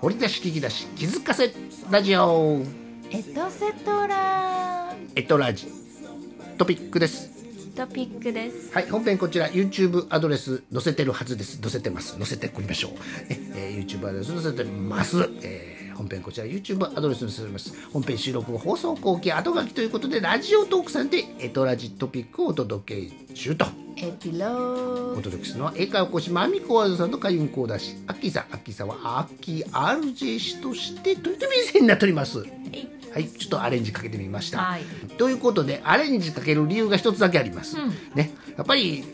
掘り出し聞き出し気づかせラジオ。エトセトラ。エトラジ。トピックです。トピックです。はい本編こちら YouTube アドレス載せてるはずです。載せてます。載せてくりましょう、ねえー、YouTube アドレス載せてます、えー本編こちら YouTube アドレスに載せてます。本編収録後放送後期後書きということでラジオトークさんでエトラジトピックをお届け中と。エピローお届けするのは英会話講師マミコワードさんと海運講談師アッキーさんアッキーさんはアッキー RJ 氏としてとてもいいになっております。はい。ちょっとアレンジかけてみました、はい。ということでアレンジかける理由が一つだけあります、ね。やっぱり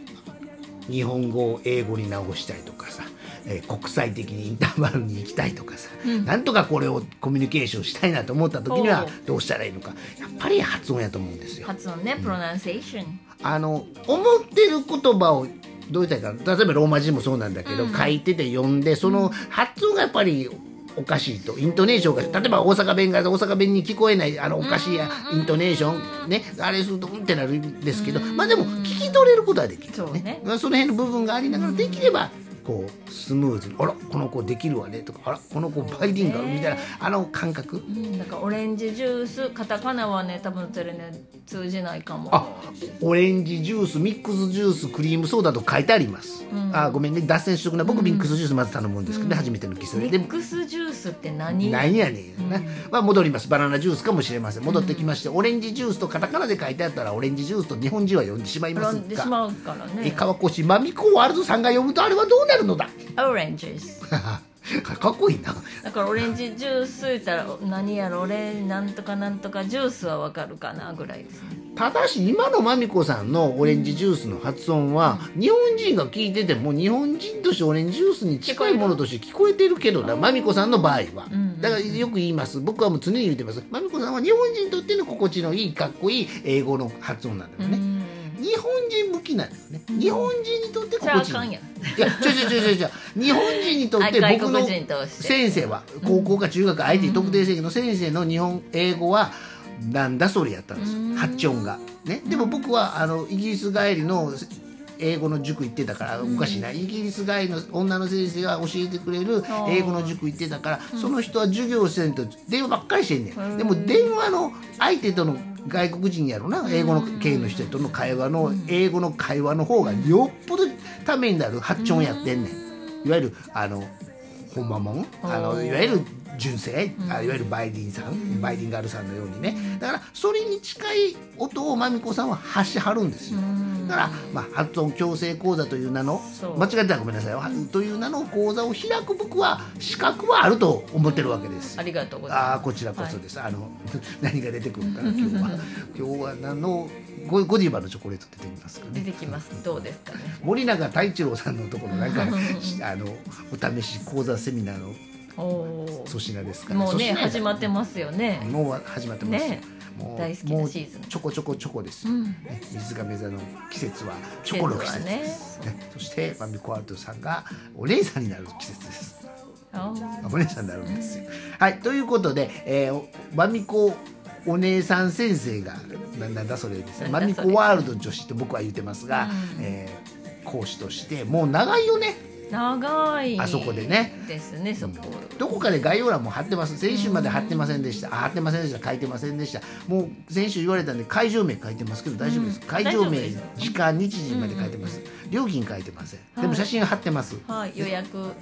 日本語を英語に直したいとかさ、えー国際的にインターバルに行きたいとかさ、なんとかこれをコミュニケーションしたいなと思った時にはどうしたらいいのか。やっぱり発音やと思うんですよ。発音ねプロナンセーションあの思ってる言葉をどう言ったかな例えばローマ字もそうなんだけど、書いてて読んでその発音がやっぱりおかしいと。イントネーションが例えば大阪弁が大阪弁に聞こえないあのおかしいイントネーションねあれするとうんってなるんですけどまあでも聞き取れることはできるそうね。まあその辺の部分がありながらできればこうスムーズに「あらこの子できるわね」とか「あらこの子バイリンガル」みたいなあの感覚。うんだからオレンジジュースカタカナはね多分それね通じないかも。あオレンジジュースミックスジュースクリームソーダと書いてあります、あごめんね脱線しとくな。僕ミックスジュースまず頼むんですけどね、初めてのキスで。ミックスジュースって何？なんやねんな、まあ、戻ります。バナナジュースかもしれません。戻ってきまして、オレンジジュースとカタカナで書いてあったらオレンジジュースと日本人は呼んでしまいます飲んでしがまうからえね川越マミコワールドさんが読むとあれはどうなるのだ。オレンジス かっこいいな。だからオレンジジュース言ったら何やろオレンなんとかなんとかジュースはわかるかなぐらいですね。ただし今のマミコさんのオレンジジュースの発音は日本人が聞いてても日本人としてオレンジジュースに近いものとして聞こえてるけどなマミコさんの場合は。だからよく言います。僕はもう常に言ってます。マミコさんは日本人にとっての心地のいいかっこいい英語の発音なんだよね日本人向きなんだよね。日本人にとって心地いいじゃああかんいや違う違う違う違う。日本人にとって僕の先生は高校か中学 IT 特定生の先生の日本英語はなんだそれやったんですよ。発音が。ね、でも僕はあのイギリス帰りの英語の塾行ってたからおかしいな。イギリス帰りの女の先生が教えてくれる英語の塾行ってたからその人は授業してんと電話ばっかりしてんねん。でも電話の相手との外国人やろな英語の系の人との会話の英語の会話の方がよっぽどためになる発音やってんねん。いわゆるあのほんまもん？あのいわゆる純正、あいわゆるバイディンさん、バイディンガルさんのようにね。だからそれに近い音をまみこさんは発しはるんですよ。だから、まあ、発音矯正講座という名の間違ってたらごめんなさい。よという名の講座を開く僕は資格はあると思ってるわけです。ありがとうございます。ああこちらこそです、あの 何が出てくるかな今日は。今日は何のゴゴディバのチョコレート出てきますかね。出てきます。どうですかね。森永太一郎さんのところなんかし あのお試し講座セミナーの粗品ですからもうね始まってますよね。もう始まってます。よ、ねもう大好きなシーズン。ちょこちょこチョコです。よ、うん。ね水亀座の季節はチョコの季節です、ね。そしてマミコアルトさんがお姉さんになる季節です。お姉さんになるんですよ。はいということで、えー、おマミコお姉さん先生がななんだそれですね。マミコワールド女子って僕は言ってますが、えー講師としてもう長いよね長いあそこでね。ですねそこ。どこかで概要欄も貼ってます。先週まで貼ってませんでした。あ貼ってませんでした。書いてませんでした。もう先週言われたんで会場名書いてますけど大丈夫です、会場名時間日時まで書いてます、料金書いてません。でも写真貼ってます、はい予約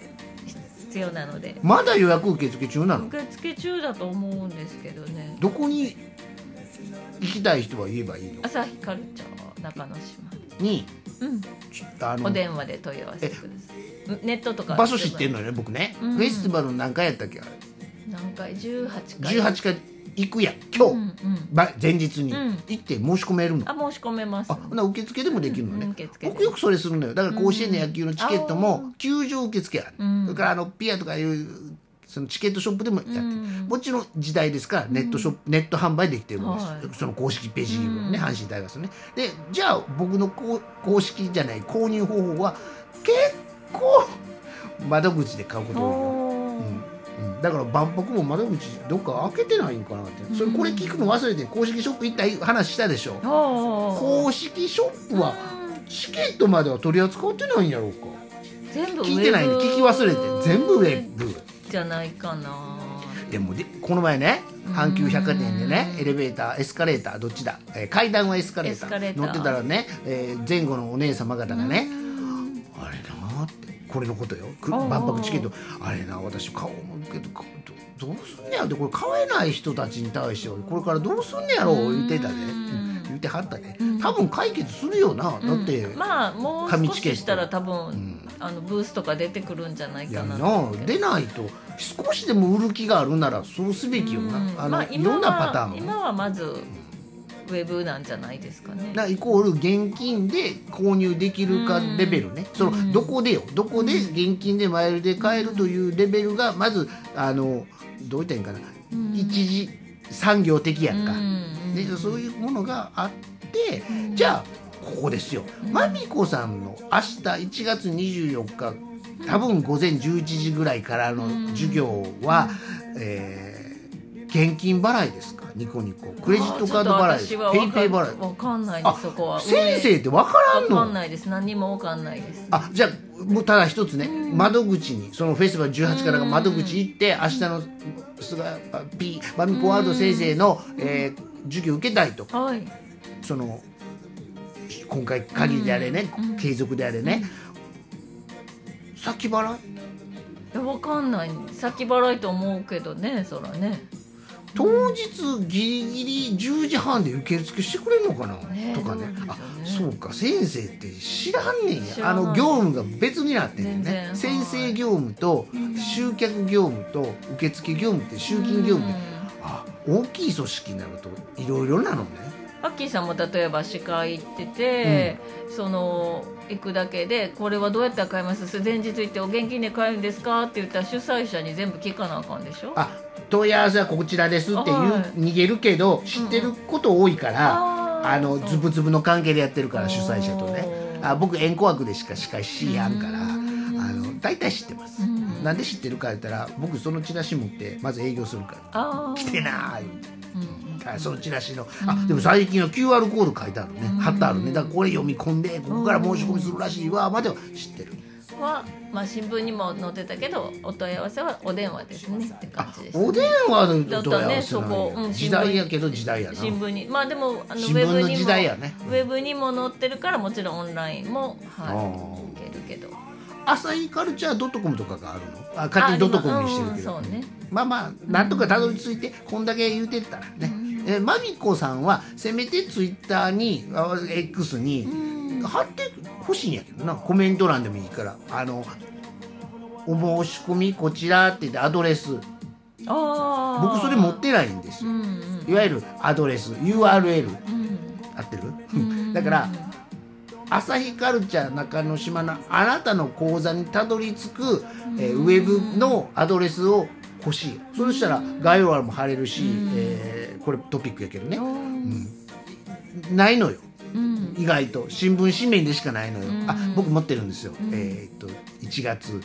必要なので。まだ予約受付中なの？受付中だと思うんですけどね。どこに行きたい人は言えばいいの？朝日カルチャー中之島。にお電話で問い合わせてください。ネットとか場所知ってんのよね僕ね、うん。フェスティバル何回やったっけあれ。何回？18回。18回行くやん今日、うんうん。ば前日に。うん。行って申し込めるの、あ申し込めます。あほな受付でもできるのね、うん受付で。僕よくそれするのよ。だから甲子園の野球のチケットも球場受付ある、うん。それからあのピアとかいうそのチケットショップでもやってる、うん。もちろん時代ですからネットショップ、ネット販売できてるんです、はい。その公式ページをね、うん。阪神タイガースのね。でじゃあ僕の公公式じゃない購入方法は結構窓口で買うことが多いうん。うん。だから万博も窓口どっか開けてないんかなって。それこれ聞くの忘れて公式ショップ行った話したでしょ。公式ショップはチケットまでは取り扱ってないんやろうか。全部聞いてないの聞き忘れて。全部ウェブじゃないかな。でもでこの前ね阪急百貨店でねうんエレベーターエスカレーターどっちだ、えー階段はエスカレーター。乗ってたらね、えー前後のお姉様方がねあれなーってこれのことよ。万博チケット。あれな私買おう思うけどどどうすんねやってこれ買えない人たちに対してはこれからどうすんねやろう言ってたで、うん。言ってはったね多分解決するよな、だって、まあもう少ししたら多分、あのブースとか出てくるんじゃないかないやな出ないと。少しでも売る気があるならそうすべきよな、あの、まあ、いろんなパターン今はまずウェブなんじゃないですかね。なイコール現金で購入できるかレベルね、そのどこでよ。どこで現金でマイルで買えるというレベルがまずあのどう言ったらいいんかな、一次産業的やんか、うん。でそういうものがあって、じゃあここですよ、まみこさんの明日1月24日多分午前11時ぐらいからの授業は、えー現金払いですか？ニコニコ。クレジットカード払いですペイペイ払い。わかんないですそこは。先生って分からんわのかんないです。何にもわかんないです。あじゃあもうただ一つね、窓口にそのフェスティバル18からが窓口行って、明日の菅あ P マミコワールド先生の、えー授業受けたいと。はい。その今回限りであれね、継続であれね、先払い？いやわかんない。先払いと思うけどねそらね。当日ギリギリ10時半で受付してくれるのかな、ねとかね。どうあそうか。先生って知らんねんや。あの業務が別になってんね先生業務と集客業務と受付業務って集金業務って。あ大きい組織になるといろいろなのねアッキーさんも例えば司会行ってて、その行くだけでこれはどうやったら買います？前日行ってお現金で買えるんですか？って言ったら主催者に全部聞かなあかんでしょ？あ問い合わせはこちらですっていう、はい。逃げるけど知ってること多いから、あーあのズブズブの関係でやってるから主催者とね。あ僕円弧枠でしか司会しやんからあの大体知ってます、なんで知ってるか言ったら僕そのチラシ持ってまず営業するから。あ来てなー言うて。うんあそのチラシの。あでも最近は QR コード書いてあるね。貼ってあるね。だからこれ読み込んでここから申し込みするらしいわまでは知ってる。は、まあ、新聞にも載ってたけどお問い合わせはお電話ですね。って感じです。お電話の問い合わせなんや。こ、うん、時代やけど時代やな。新聞に。まあでもあのウェブにも時代やね。ウェブにも載ってるからもちろんオンラインもあはいー。いけるけど。朝日カルチャードットコムとかがあるの？あ勝手にドットコムにしてるけど、うんそうね。まあまあなんとかたどり着いてこんだけ言うてったらね、えマミコさんはせめてツイッターにあ X に貼ってほしいんやけどな。コメント欄でもいいから。あのお申し込みこちらって言ってアドレス。ああ僕それ持ってないんですよ。うんうん。いわゆるアドレス。URL うん。合ってる？だから朝日カルチャー中之島のあなたの口座にたどり着く、えーウェブのアドレスを欲しいそしたら概要欄も貼れるし、えーこれトピックやけどね。うん。ないのよ。うん。意外と。新聞紙面でしかないのよ。あ僕持ってるんですよ、えーっと1月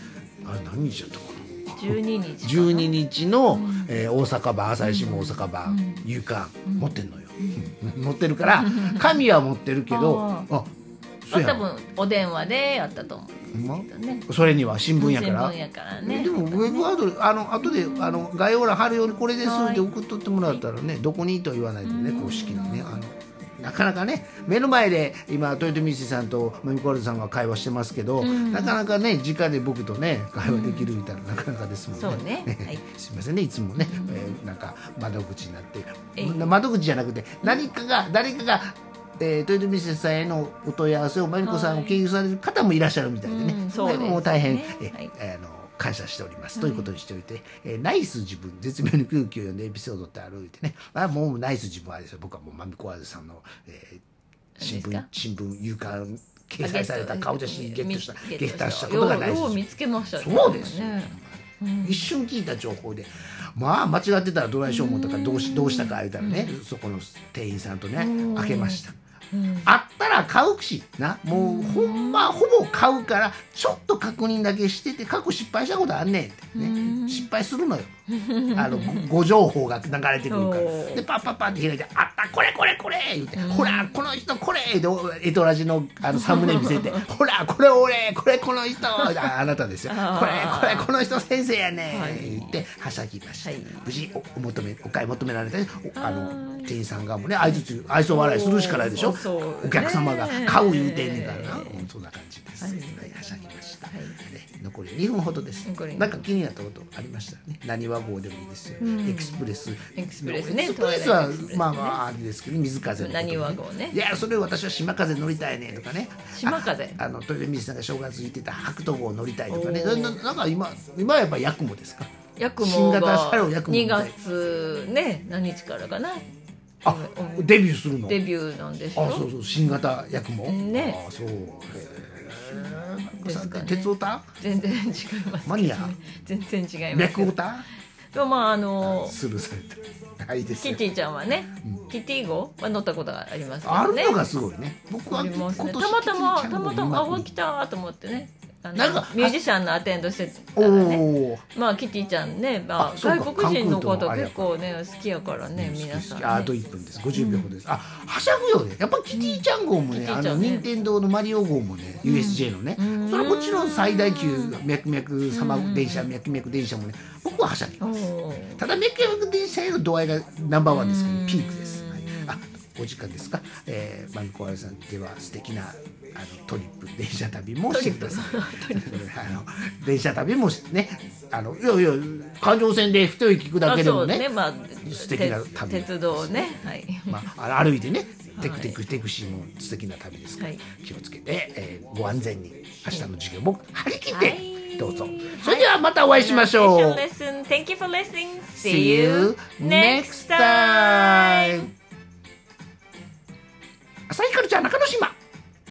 あ何日だったかな？12日かな？12日の、えー大阪版朝日新聞大阪版、夕刊持ってんのよ、持ってるから 紙は持ってるけどあまあ多分お電話でやったと思ほんまうけどね。それには新聞やから。新聞やからね。でもウェブアドレスあの後であの概要欄貼るようにこれですって送っとってもらったらねどこにとは言わないでね公式にねあのなかなかね目の前で今豊臣水さんとマミコワルドさんが会話してますけど、なかなかね直で僕とね会話できるみたいな、なかなかですもんね。そうね。はい。すみませんねいつもね、えーなんか窓口になって。窓口じゃなくて何かが誰かが、えー、豊臣水さんへのお問い合わせをマミコさんを経由される方もいらっしゃるみたいでね、うんそうですね。もう大変、えはい。あの感謝しております、ということにしておいて、えーナイス自分絶妙に空気を読んでエピソードってあるってね。あもうナイス自分はあれですよ。僕はもうマミコワーズさんの、えー新聞新聞夕刊掲載された顔写真ゲットしたゲゲットした。ことがナイス自分よう見つけましたね。そうですよ。ね一瞬聞いた情報でまあ間違ってたらどないしよう思ったからどうしどうしたか言うたらね、そこの店員さんとね開けました、あったら買うしな。もうほんまほぼ買うからちょっと確認だけしてて過去失敗したことあんねんって。ね。失敗するのよ。あのごご情報が流れてくるから。でパッパッパって開いて「あったらこれこれこれ言って、ほらこの人これでエトラジのあのサムネ見せて ほらこれ俺これこの人ああなたですよ。これこれこの人先生やね、はい。言ってはしゃぎました、はい。無事おお求めお買い求められておあはのい。店員さん側もね相づち愛想笑いするしかないでしょおそうお客様がね買う言うてんねんから。な、うんそんな感じです、ははい。ゃぎました、はい。ね残り2分ほどです。なんか気になったことありましたね。何和号でもいいですよ、エクスプレス。エクスプレスねエクスプレスはトイレエクスプレスね。まあまああれですけど水風の何和号ね。いやそれ私は島風乗りたいねとかね。島風。ああのトイレ水さんが正月言ってた白桃号乗りたいとかね。ななんか今今はやっぱヤクモですか？ヤク新モが型車両ヤクモみ2たい。月ね何日からかなあデビューするの？デビューなんでしょあそうそう新型ヤクモね。あそう。へえですかね。鉄オタ？全然違いますマニア？全然違います。脈オタ？でもまああのスルーされたはいいいですよ。キティちゃんはね、キティ号は乗ったことがありますけあどね。るのがすごいね。僕は今年たまたまたまたまあ来たと思ってねなんかミュージシャンのアテンドしてたおらね。おまあキティちゃんね、まあ外国人の方関空と結構ね好きやからね皆さん、ね、ああと1分です。50秒ほどです、あはしゃぐよね。やっぱキティちゃん号もね、キテあィちゃんね。の任天堂のマリオ号もね、USJ のね、ん。それはもちろん最大級脈々様電車脈々電車もね僕ははしゃぎおますーただ脈々電車への度合いがナンバーワンですけどピークです、はい、あお時間ですか、えー、マミコアラさんでは素敵なあのトリップ電車旅もしてください。あの電車旅もねあのいやいや環状線で一息聞くだけでもねあそうまあ素敵な旅。鉄鉄道ねはい。まあ、歩いてねテクテクテクシーも素敵な旅ですから、はい。気をつけて、えーご安全に明日の授業も張り切っはてい。どうぞ、それではまたお会いしましょう、Listen. Thank you for listening. See you next time. 朝日カルチャー中之島